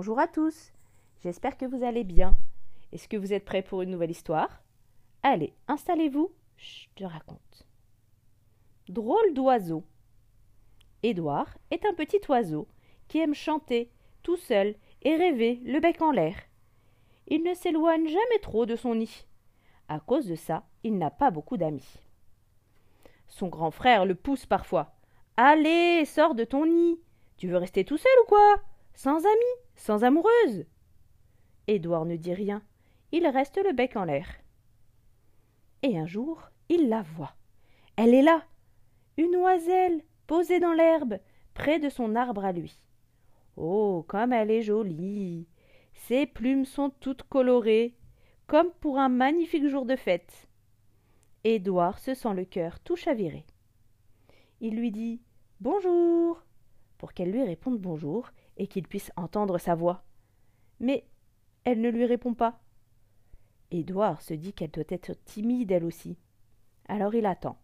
Bonjour à tous. J'espère que vous allez bien. Est-ce que vous êtes prêts pour une nouvelle histoire? Allez, installez-vous. Je te raconte. Drôle d'oiseau. Édouard est un petit oiseau qui aime chanter tout seul et rêver le bec en l'air. Il ne s'éloigne jamais trop de son nid. À cause de ça, il n'a pas beaucoup d'amis. Son grand frère le pousse parfois. Allez, sors de ton nid. Tu veux rester tout seul ou quoi? Sans amis, sans amoureuse. Édouard ne dit rien. Il reste le bec en l'air. Et un jour, il la voit. Elle est là. Une oiselle, posée dans l'herbe, près de son arbre à lui. Oh, comme elle est jolie. Ses plumes sont toutes colorées, comme pour un magnifique jour de fête. Édouard se sent le cœur tout chaviré. Il lui dit Bonjour pour qu'elle lui réponde bonjour et qu'il puisse entendre sa voix. Mais elle ne lui répond pas. Édouard se dit qu'elle doit être timide elle aussi. Alors il attend.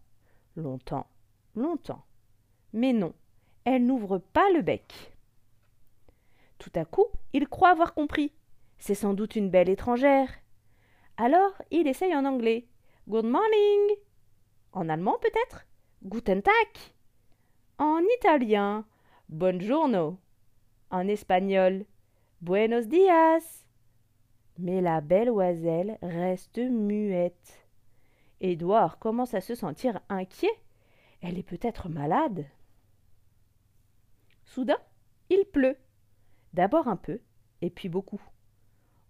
Longtemps, longtemps. Mais non, elle n'ouvre pas le bec. Tout à coup, il croit avoir compris. C'est sans doute une belle étrangère. Alors il essaye en anglais. Good morning. En allemand peut-être Guten Tag. En italien Buongiorno. En espagnol Buenos dias. Mais la belle oiselle reste muette. Édouard commence à se sentir inquiet. Elle est peut-être malade. Soudain, il pleut. D'abord un peu, et puis beaucoup.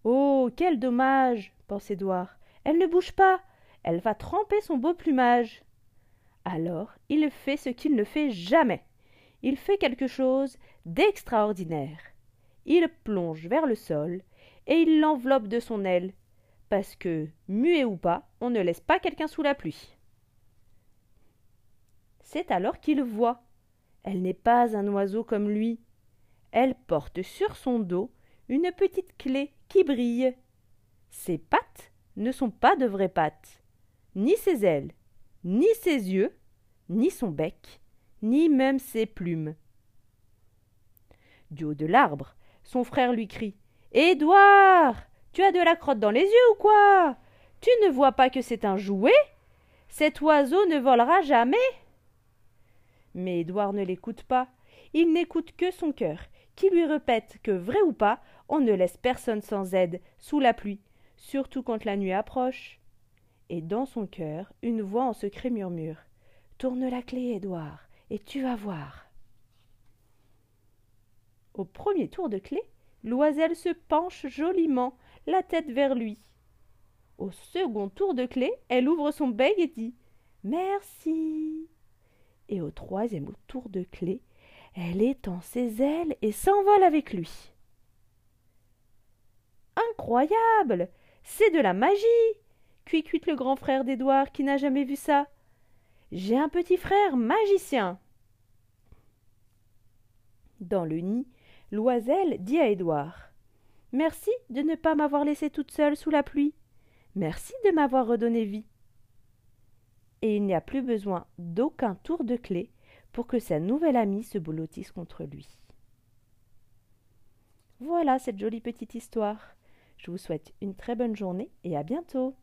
Oh, quel dommage, pense Édouard. Elle ne bouge pas. Elle va tremper son beau plumage. Alors il fait ce qu'il ne fait jamais. Il fait quelque chose d'extraordinaire. Il plonge vers le sol et il l'enveloppe de son aile, parce que, muet ou pas, on ne laisse pas quelqu'un sous la pluie. C'est alors qu'il voit. Elle n'est pas un oiseau comme lui. Elle porte sur son dos une petite clé qui brille. Ses pattes ne sont pas de vraies pattes, ni ses ailes, ni ses yeux, ni son bec, ni même ses plumes. Du haut de l'arbre, son frère lui crie Édouard Tu as de la crotte dans les yeux ou quoi? Tu ne vois pas que c'est un jouet? Cet oiseau ne volera jamais Mais Édouard ne l'écoute pas. Il n'écoute que son cœur, qui lui répète que, vrai ou pas, on ne laisse personne sans aide, sous la pluie, surtout quand la nuit approche. Et dans son cœur, une voix en secret murmure Tourne la clé, Édouard, et tu vas voir. Au premier tour de clé, l'oiselle se penche joliment, la tête vers lui. Au second tour de clé, elle ouvre son bec et dit Merci. Et au troisième tour de clé, elle étend ses ailes et s'envole avec lui. Incroyable C'est de la magie cuicute le grand frère d'Édouard qui n'a jamais vu ça. J'ai un petit frère magicien. Dans le nid, l'oiselle dit à Édouard Merci de ne pas m'avoir laissée toute seule sous la pluie. Merci de m'avoir redonné vie. Et il n'y a plus besoin d'aucun tour de clé pour que sa nouvelle amie se blottisse contre lui. Voilà cette jolie petite histoire. Je vous souhaite une très bonne journée et à bientôt.